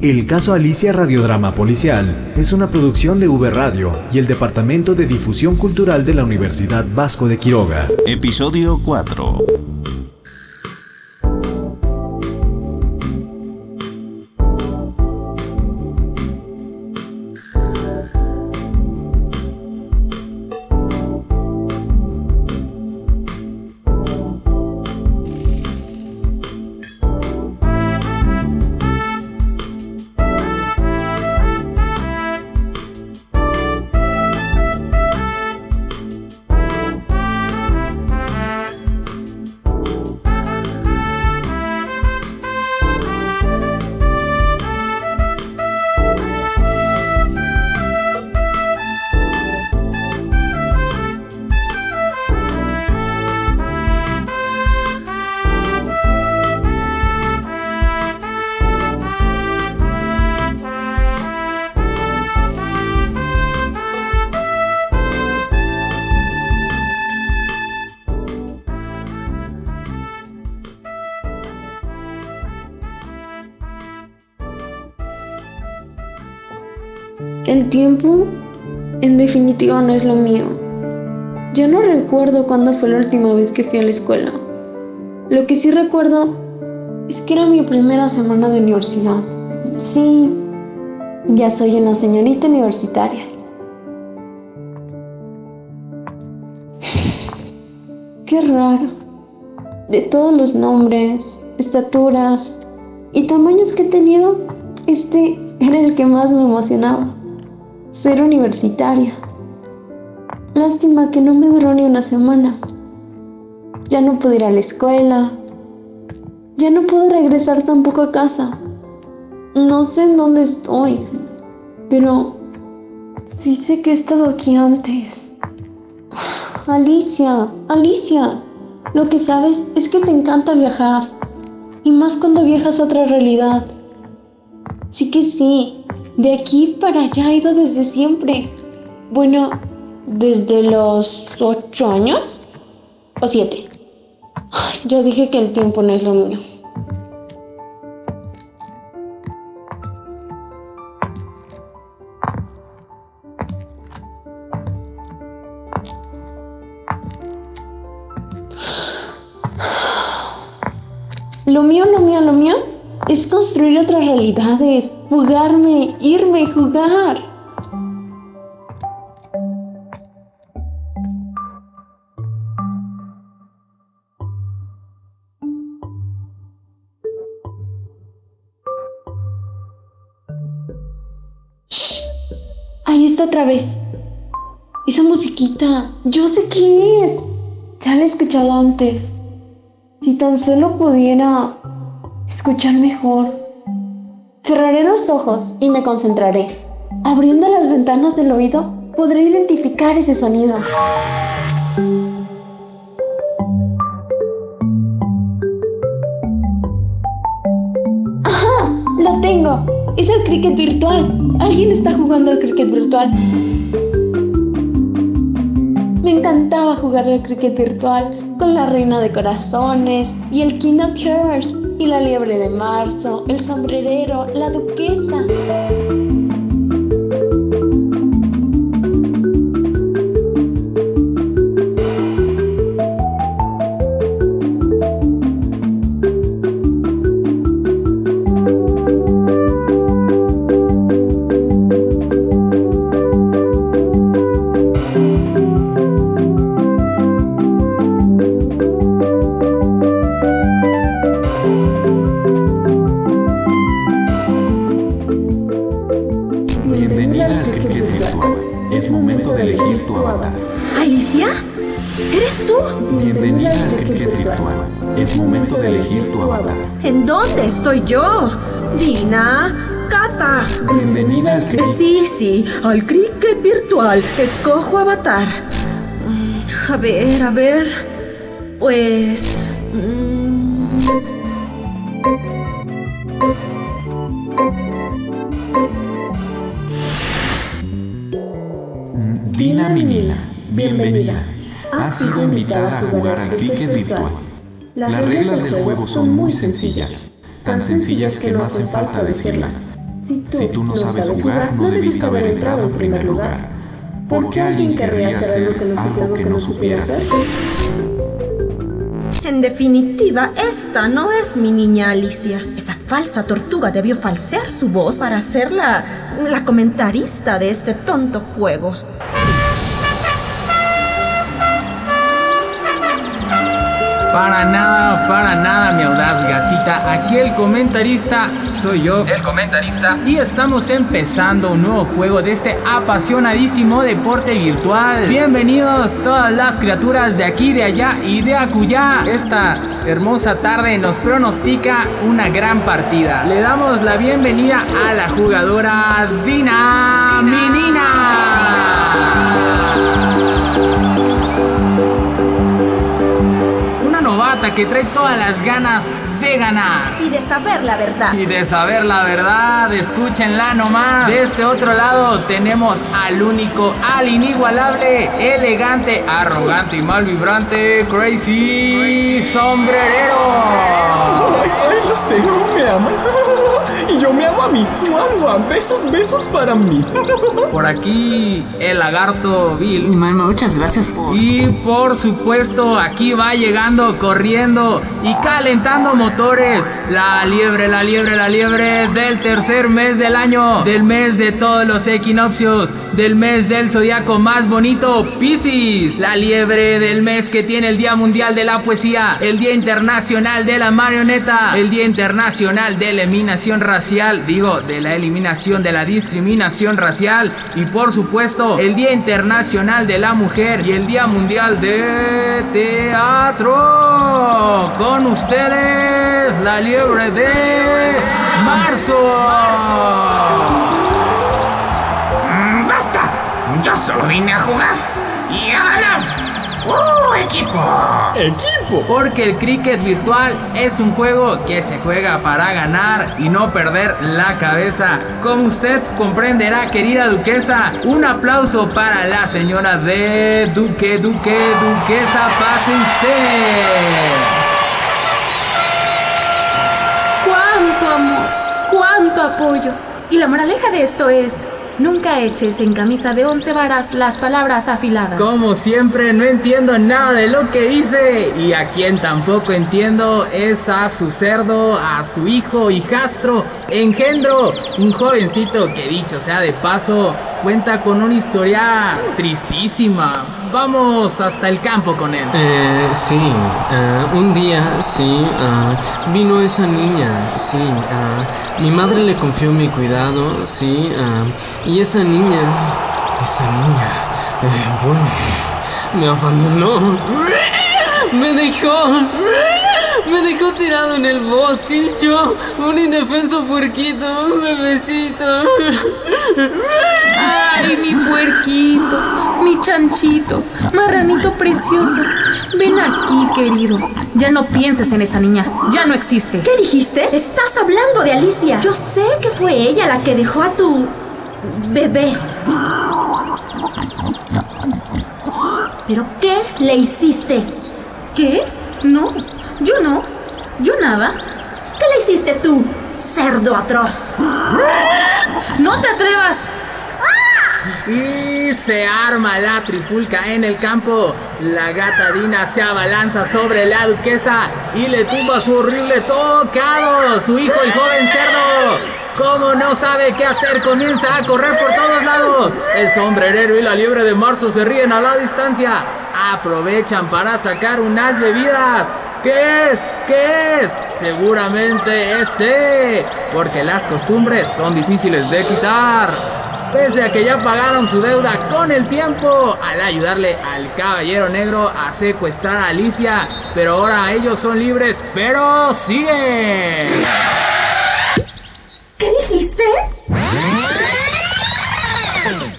El caso Alicia Radiodrama Policial es una producción de V Radio y el Departamento de Difusión Cultural de la Universidad Vasco de Quiroga. Episodio 4. El tiempo, en definitiva, no es lo mío. Ya no recuerdo cuándo fue la última vez que fui a la escuela. Lo que sí recuerdo es que era mi primera semana de universidad. Sí, ya soy una señorita universitaria. Qué raro. De todos los nombres, estaturas y tamaños que he tenido, este era el que más me emocionaba ser universitaria. Lástima que no me duró ni una semana. Ya no pude ir a la escuela. Ya no puedo regresar tampoco a casa. No sé en dónde estoy, pero sí sé que he estado aquí antes. Alicia, Alicia, lo que sabes es que te encanta viajar, y más cuando viajas a otra realidad. Sí que sí, de aquí para allá he ido desde siempre. Bueno, desde los ocho años o siete. Yo dije que el tiempo no es lo mío. Lo mío, lo mío, lo mío es construir otras realidades, jugarme, irme, jugar. Shh. Ahí está otra vez. Esa musiquita. Yo sé qué es. Ya la he escuchado antes. Si tan solo pudiera escuchar mejor. Cerraré los ojos y me concentraré. Abriendo las ventanas del oído, podré identificar ese sonido. ¡Ajá! ¡Lo tengo! Es el cricket virtual. Alguien está jugando al cricket virtual. Me encantaba jugar al cricket virtual con la reina de corazones y el King of y la liebre de marzo, el sombrerero, la duquesa. Escojo avatar. Mm, a ver, a ver. Pues... Mm, Dina Minina, bienvenida. Has sido invitada a jugar al cricket virtual. Las reglas del juego son muy sencillas, tan sencillas que no hace falta decirlas. Si tú, no sabes jugar, no debiste haber entrado en primer lugar. ¿Por qué alguien querría hacer algo que no supiera hacer? En definitiva, esta no es mi niña Alicia. Esa falsa tortuga debió falsear su voz para ser la, la comentarista de este tonto juego. Para nada, mi audaz gatita. Aquí el comentarista soy yo, el comentarista. Y estamos empezando un nuevo juego de este apasionadísimo deporte virtual. Bienvenidos todas las criaturas de aquí, de allá y de acullá. Esta hermosa tarde nos pronostica una gran partida. Le damos la bienvenida a la jugadora Dina Minina. que trae todas las ganas de ganar. Y de saber la verdad. Y de saber la verdad, escúchenla nomás. De este otro lado tenemos al único, al inigualable, elegante, arrogante y mal vibrante, Crazy, Sombrerero. Ay, ay, lo sé, me aman. Y yo me amo a mí. Besos, besos para mí. Por aquí, el lagarto Bill. Muchas gracias por. Y por supuesto, aquí va llegando, corriendo y calentando motores. La liebre, la liebre, la liebre del tercer mes del año. Del mes de todos los equinoccios. Del mes del zodiaco más bonito, Piscis. La liebre del mes que tiene el Día Mundial de la Poesía. El Día Internacional de la Marioneta. El Día Internacional de la Eliminación Racial. Digo, de la eliminación de la discriminación racial. Y por supuesto, el Día Internacional de la Mujer. Y el Día Mundial de Teatro. Con ustedes, la liebre de marzo. Mm, ¡Basta! Yo solo vine a jugar y a ganar. ¡Uh, equipo! ¡Equipo! Porque el cricket virtual es un juego que se juega para ganar y no perder la cabeza. Como usted comprenderá, querida duquesa, un aplauso para la señora de Duque, Duque, Duquesa, pase usted. ¡Cuánto apoyo! Y la moraleja de esto es, nunca eches en camisa de once varas las palabras afiladas. Como siempre, no entiendo nada de lo que dice. Y a quien tampoco entiendo es a su cerdo, a su hijo, hijastro, engendro. Un jovencito que dicho sea de paso, cuenta con una historia tristísima. Vamos hasta el campo con él. Eh, sí, ah, un día, sí, ah, vino esa niña, sí, ah, mi madre le confió mi cuidado, sí, y esa niña, esa niña, eh, bueno, me abandonó, me dejó, me dejó tirado en el bosque y yo, un indefenso puerquito, un bebecito. ¡Ay, mi puerquito! Mi chanchito, marranito precioso. Ven aquí, querido. Ya no pienses en esa niña. Ya no existe. ¿Qué dijiste? Estás hablando de Alicia. Yo sé que fue ella la que dejó a tu bebé. ¿Pero qué le hiciste? ¿Qué? No, yo no. Yo nada. ¿Qué le hiciste tú, cerdo atroz? ¡No te atrevas! Y se arma la trifulca en el campo. La gata Dina se abalanza sobre la duquesa y le tumba su horrible tocado. Su hijo, el joven cerdo. Como no sabe qué hacer, comienza a correr por todos lados. El sombrerero y la liebre de marzo se ríen a la distancia. Aprovechan para sacar unas bebidas. ¿Qué es? ¿Qué es? Seguramente este. Porque las costumbres son difíciles de quitar. Pese a que ya pagaron su deuda con el tiempo al ayudarle al caballero negro a secuestrar a Alicia, pero ahora ellos son libres, pero siguen. ¿Qué dijiste?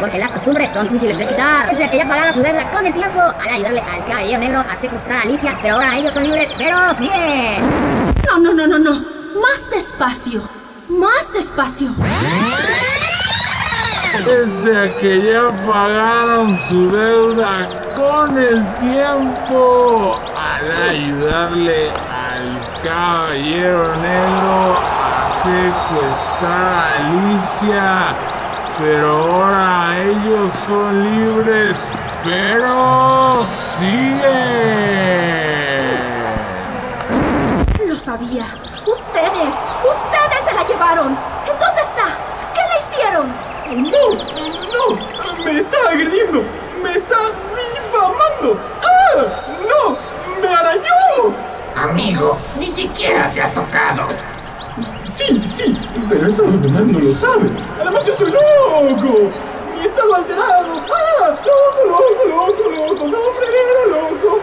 Porque las costumbres son difíciles de quitar. Pese a que ya pagaron su deuda con el tiempo al ayudarle al caballero negro a secuestrar a Alicia, pero ahora ellos son libres, pero siguen. No, no, no, no, no. Más despacio. Más despacio. Pese a que ya pagaron su deuda con el tiempo al ayudarle al caballero negro a secuestrar a Alicia, pero ahora ellos son libres, pero siguen. Lo sabía. Ustedes, ustedes se la llevaron. ¿En dónde está? ¿Qué le hicieron? ¡No! ¡No! ¡Me está agrediendo! ¡Me está difamando! ¡Ah! ¡No! ¡Me arañó! Amigo, ni siquiera te ha tocado. Sí, sí, pero eso los demás no lo saben. Además, yo estoy loco. Mi estado alterado. ¡Ah! ¡Loco, loco, loco, loco! ¡Sombrero loco!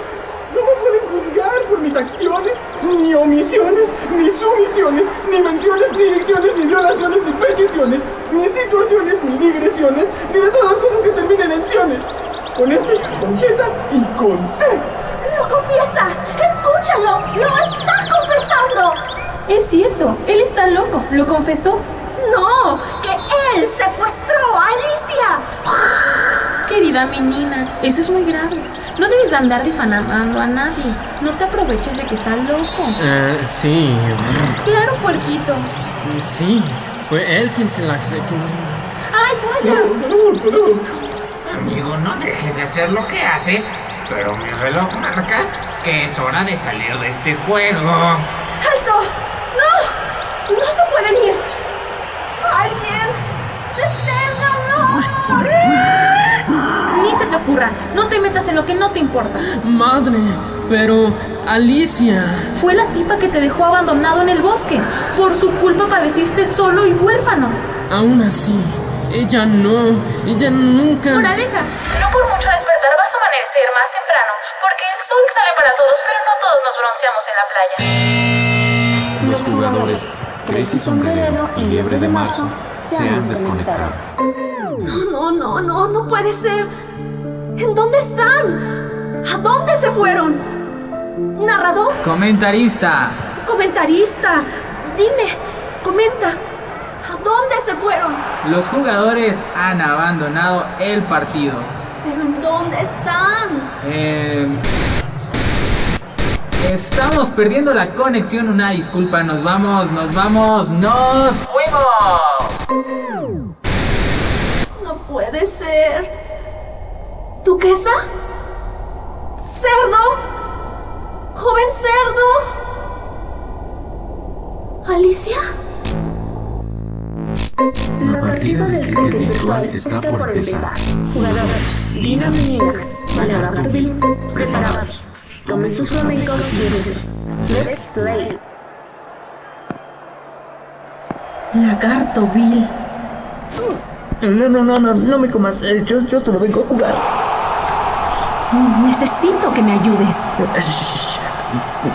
No me pueden juzgar por mis acciones, ni omisiones, ni sumisiones, ni menciones, ni dicciones, ni violaciones, ni peticiones, ni situaciones, ni digresiones, ni de todas las cosas que terminen en ciones. Con S, con Z y con C. ¡Lo confiesa! ¡Escúchalo! ¡Lo está confesando! Es cierto, él está loco, lo confesó. ¡No! ¡Que él secuestró a Alicia! Querida menina, eso es muy grave. No debes andar difamando a nadie. No te aproveches de que está loco. Ah, sí. Claro, puerquito. Sí, fue él quien se la... quien- ¡Ay, calla! Amigo, no dejes de hacer lo que haces, pero mi reloj marca que es hora de salir de este juego. ¡No se pueden ir! ¡Alguien! ¡Deténganlo! Ni se te ocurra, no te metas en lo que no te importa. Madre, pero Alicia. Fue la tipa que te dejó abandonado en el bosque. Por su culpa padeciste solo y huérfano. Aún así, ella no, ella nunca... Moraleja, no por mucho despertar vas a amanecer más temprano, porque el sol sale para todos, pero no todos nos bronceamos en la playa. Los jugadores Crazy Sombrerero y Liebre de Marzo se han desconectado. No, no, no, no puede ser. ¿En dónde están? ¿A dónde se fueron? ¿Narrador? Comentarista. ¿Comentarista? Dime, comenta. ¿A dónde se fueron? Los jugadores han abandonado el partido. ¿Pero en dónde están? Eh, estamos perdiendo la conexión. Una disculpa. Nos vamos, nos vamos, nos fuimos. No puede ser. ¿Duquesa? ¿Cerdo? ¿Joven cerdo? ¿Alicia? La partida de cricket virtual está por empezar. Jugadores, Dina Muñeca, Bill, preparados. Tomen sus flamencos y dicen, Let's play. Lagarto Bill. No, no, no, no, no me comas. eh, Yo, yo solo vengo a jugar. Necesito que me ayudes. Eh.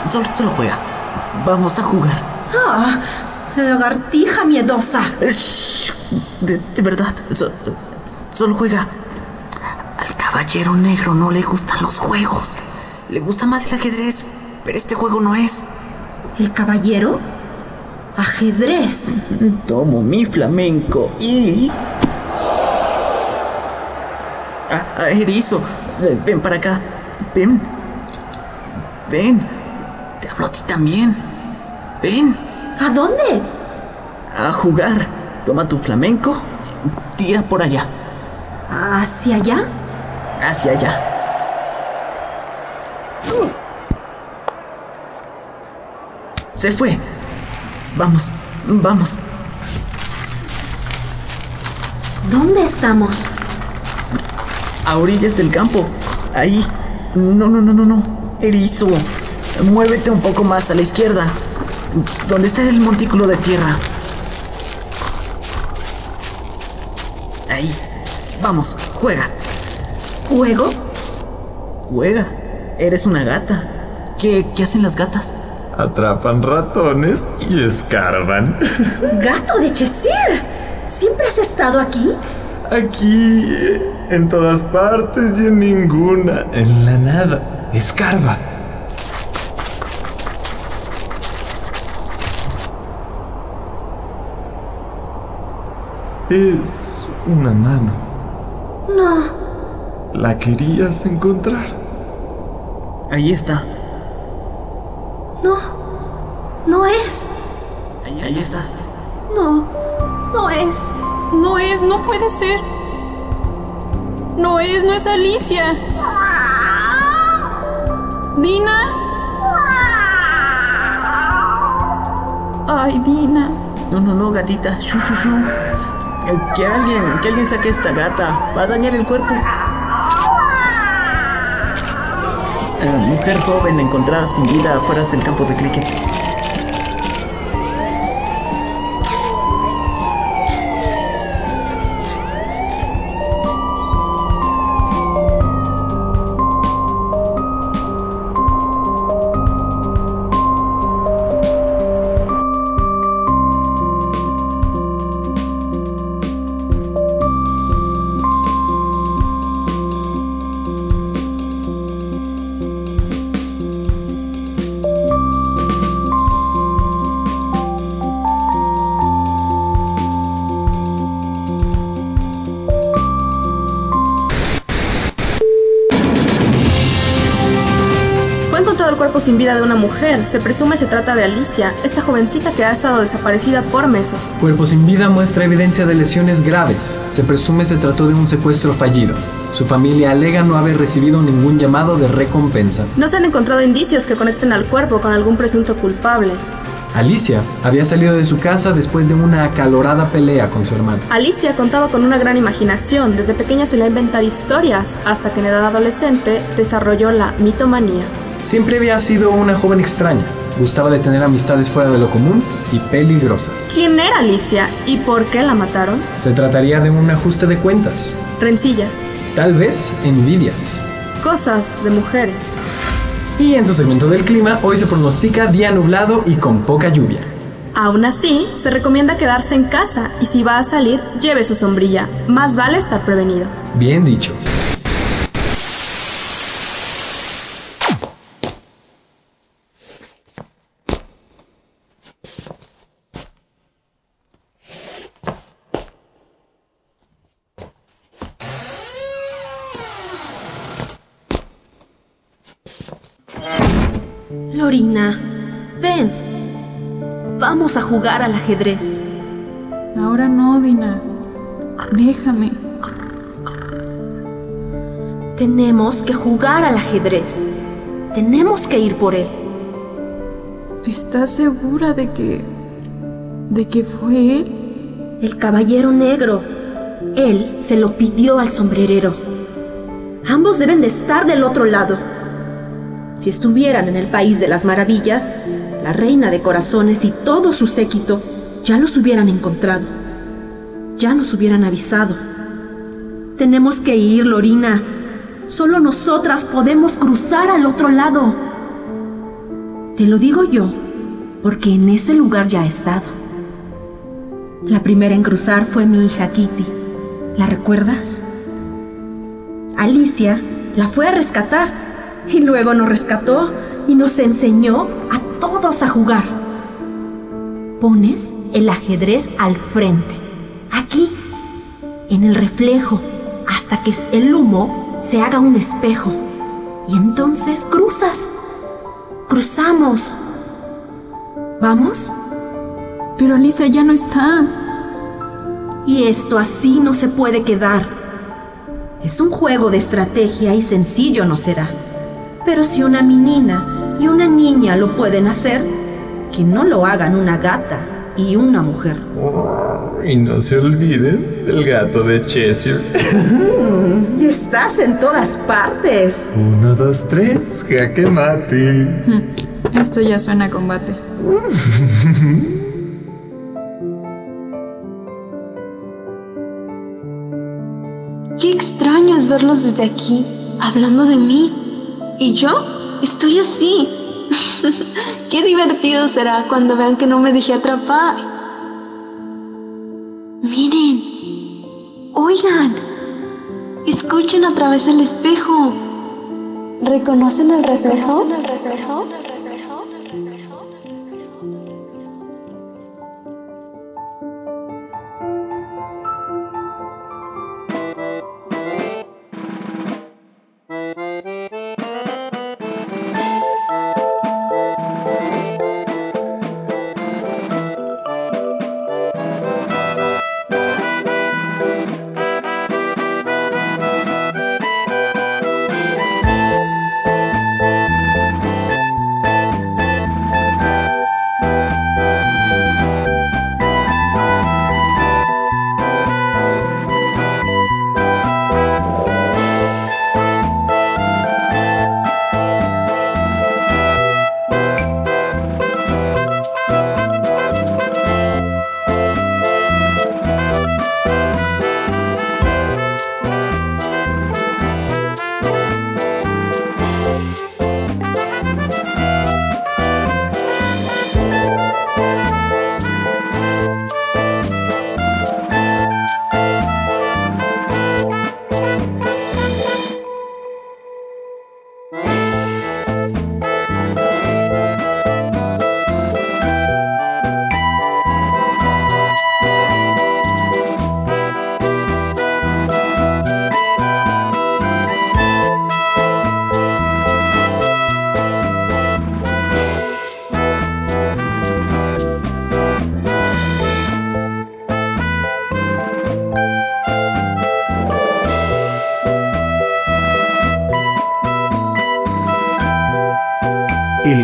Solo, solo juega. Vamos a jugar. Ah, lagartija miedosa. Eh. De, de verdad, so- solo juega. Al caballero negro no le gustan los juegos. Le gusta más el ajedrez, pero este juego no es. ¿El caballero? Ajedrez. Tomo mi flamenco y... Ah, ah, erizo, eh, ven para acá. Ven. Ven. Te hablo a ti también. Ven. ¿A dónde? A jugar. Toma tu flamenco. Tira por allá. ¿Hacia allá? Hacia allá. Se fue. Vamos, vamos. ¿Dónde estamos? A orillas del campo. Ahí. No, no, no, no, no. Erizo. Muévete un poco más a la izquierda. Donde está el montículo de tierra. Ahí. Vamos, juega. ¿Juego? Juega. Eres una gata. ¿Qué, qué hacen las gatas? Atrapan ratones y escarban. ¡Gato de Cheshire! ¿Siempre has estado aquí? Aquí, en todas partes y en ninguna. En la nada. Escarba. Es una mano. No. ¿La querías encontrar? Ahí está. No. No es. Ahí está. No, no es. No es, no puede ser. No es, no es Alicia. Dina. Ay, Dina. No, no, no, gatita. Shu, shu, shu. Eh, Que alguien, que alguien saque a esta gata. Va a dañar el cuerpo. Mujer joven encontrada sin vida afuera del campo de cricket. Cuerpo sin vida de una mujer. Se presume se trata de Alicia, esta jovencita que ha estado desaparecida por meses. Cuerpo sin vida muestra evidencia de lesiones graves. Se presume se trató de un secuestro fallido. Su familia alega no haber recibido ningún llamado de recompensa. No se han encontrado indicios que conecten al cuerpo con algún presunto culpable. Alicia había salido de su casa después de una acalorada pelea con su hermano. Alicia contaba con una gran imaginación. Desde pequeña solía inventar historias, hasta que en edad adolescente desarrolló la mitomanía. Siempre había sido una joven extraña. Gustaba de tener amistades fuera de lo común y peligrosas. ¿Quién era Alicia y por qué la mataron? Se trataría de un ajuste de cuentas. Rencillas, Tal vez envidias. cosas de mujeres. Y en su segmento del clima, hoy se pronostica día nublado y con poca lluvia. Aún así, se recomienda quedarse en casa y si va a salir, lleve su sombrilla. Más vale estar prevenido. Bien dicho. Lorina, ven. Vamos a jugar al ajedrez. Ahora no, Dina. Déjame. Tenemos que jugar al ajedrez. Tenemos que ir por él. ¿Estás segura de que... de que fue él? El caballero negro. Él se lo pidió al sombrerero. Ambos deben de estar del otro lado. Si estuvieran en el país de las maravillas, la reina de corazones y todo su séquito ya los hubieran encontrado. Ya nos hubieran avisado. Tenemos que ir, Lorina. Solo nosotras podemos cruzar al otro lado. Te lo digo yo, porque en ese lugar ya he estado. La primera en cruzar fue mi hija Kitty. ¿La recuerdas? Alicia la fue a rescatar y luego nos rescató y nos enseñó a todos a jugar. Pones el ajedrez al frente, aquí, en el reflejo, hasta que el humo se haga un espejo. Y entonces cruzas. Cruzamos. ¿Vamos? Pero Alicia ya no está. Y esto así no se puede quedar. Es un juego de estrategia y sencillo no será. Pero si una menina y una niña lo pueden hacer, que no lo hagan una gata y una mujer. Y no se olviden del gato de Cheshire. Estás en todas partes. Uno, dos, tres, jaque mate. Esto ya suena a combate. Qué extraño es verlos desde aquí, hablando de mí. Y yo estoy así. Qué divertido será cuando vean que no me dejé atrapar. Miren, oigan, escuchen a través del espejo. ¿Reconocen el reflejo? ¿Reconocen el reflejo?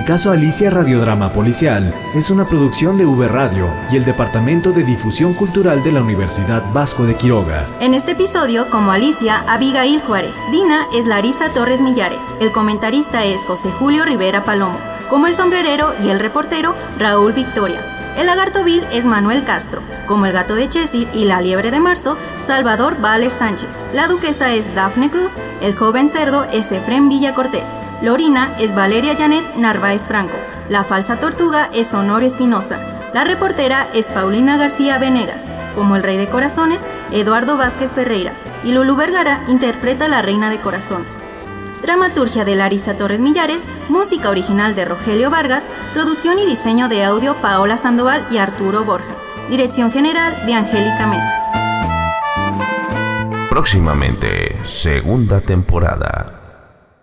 Caso Alicia Radiodrama Policial es una producción de V Radio y el Departamento de Difusión Cultural de la Universidad Vasco de Quiroga. En este episodio, como Alicia, Abigail Juárez. Dina es Larisa Torres Millares. El comentarista es José Julio Rivera Palomo. Como el sombrerero y el reportero, Raúl Victoria. El lagarto vil es Manuel Castro, como el gato de Chesir y la liebre de marzo, Salvador Valer Sánchez. La duquesa es Dafne Cruz, el joven cerdo es Efrén Villa Cortés. Lorina es Valeria Janet Narváez Franco. La falsa tortuga es Honorio Espinosa. La reportera es Paulina García Venegas. Como el rey de corazones, Eduardo Vázquez Ferreira. Y Lulu Vergara interpreta la reina de corazones. Dramaturgia de Larisa Torres Millares, música original de Rogelio Vargas, producción y diseño de audio Paola Sandoval y Arturo Borja. Dirección general de Angélica Mesa. Próximamente, segunda temporada.